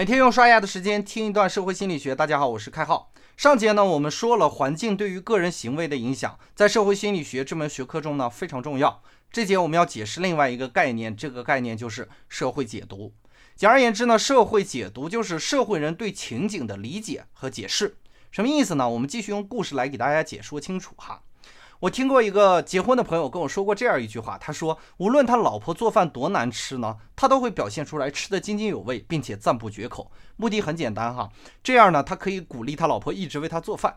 每天用刷牙的时间听一段社会心理学。大家好，我是开浩。上节呢，我们说了环境对于个人行为的影响，在社会心理学这门学科中呢非常重要。这节我们要解释另外一个概念，这个概念就是社会解读。简而言之呢，社会解读就是社会人对情景的理解和解释。什么意思呢？我们继续用故事来给大家解说清楚哈。我听过一个结婚的朋友跟我说过这样一句话，他说，无论他老婆做饭多难吃呢，他都会表现出来吃得津津有味，并且赞不绝口。目的很简单哈，这样呢，他可以鼓励他老婆一直为他做饭。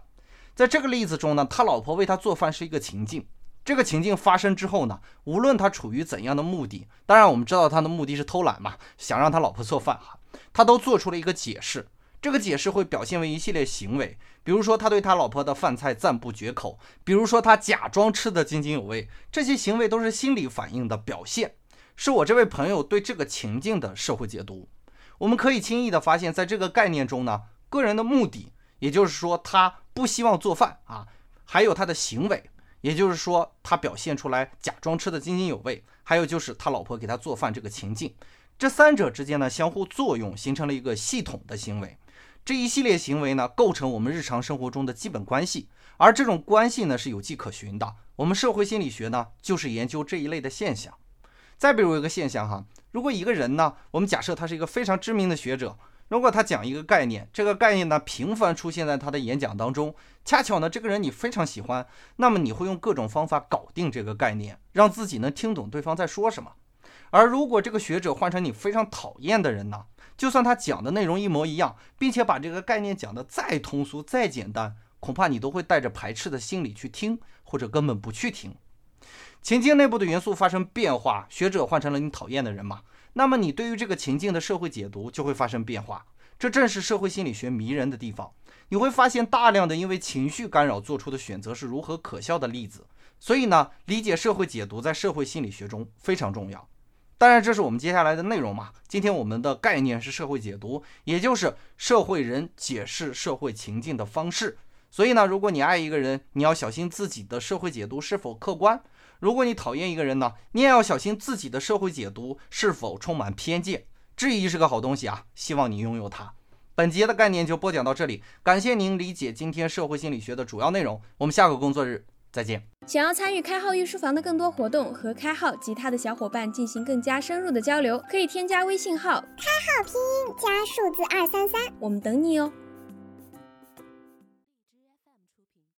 在这个例子中呢，他老婆为他做饭是一个情境，这个情境发生之后呢，无论他处于怎样的目的，当然我们知道他的目的是偷懒嘛，想让他老婆做饭哈，他都做出了一个解释。这个解释会表现为一系列行为，比如说他对他老婆的饭菜赞不绝口，比如说他假装吃得津津有味，这些行为都是心理反应的表现，是我这位朋友对这个情境的社会解读。我们可以轻易的发现，在这个概念中呢，个人的目的，也就是说他不希望做饭啊，还有他的行为，也就是说他表现出来假装吃得津津有味，还有就是他老婆给他做饭这个情境，这三者之间呢相互作用，形成了一个系统的行为。这一系列行为呢，构成我们日常生活中的基本关系，而这种关系呢是有迹可循的。我们社会心理学呢，就是研究这一类的现象。再比如一个现象哈，如果一个人呢，我们假设他是一个非常知名的学者，如果他讲一个概念，这个概念呢频繁出现在他的演讲当中，恰巧呢这个人你非常喜欢，那么你会用各种方法搞定这个概念，让自己能听懂对方在说什么。而如果这个学者换成你非常讨厌的人呢？就算他讲的内容一模一样，并且把这个概念讲得再通俗、再简单，恐怕你都会带着排斥的心理去听，或者根本不去听。情境内部的元素发生变化，学者换成了你讨厌的人嘛？那么你对于这个情境的社会解读就会发生变化。这正是社会心理学迷人的地方。你会发现大量的因为情绪干扰做出的选择是如何可笑的例子。所以呢，理解社会解读在社会心理学中非常重要。当然，这是我们接下来的内容嘛。今天我们的概念是社会解读，也就是社会人解释社会情境的方式。所以呢，如果你爱一个人，你要小心自己的社会解读是否客观；如果你讨厌一个人呢，你也要小心自己的社会解读是否充满偏见。质疑是个好东西啊，希望你拥有它。本节的概念就播讲到这里，感谢您理解今天社会心理学的主要内容。我们下个工作日。再见。想要参与开号御书房的更多活动，和开号及他的小伙伴进行更加深入的交流，可以添加微信号开号拼音加数字二三三，我们等你哦。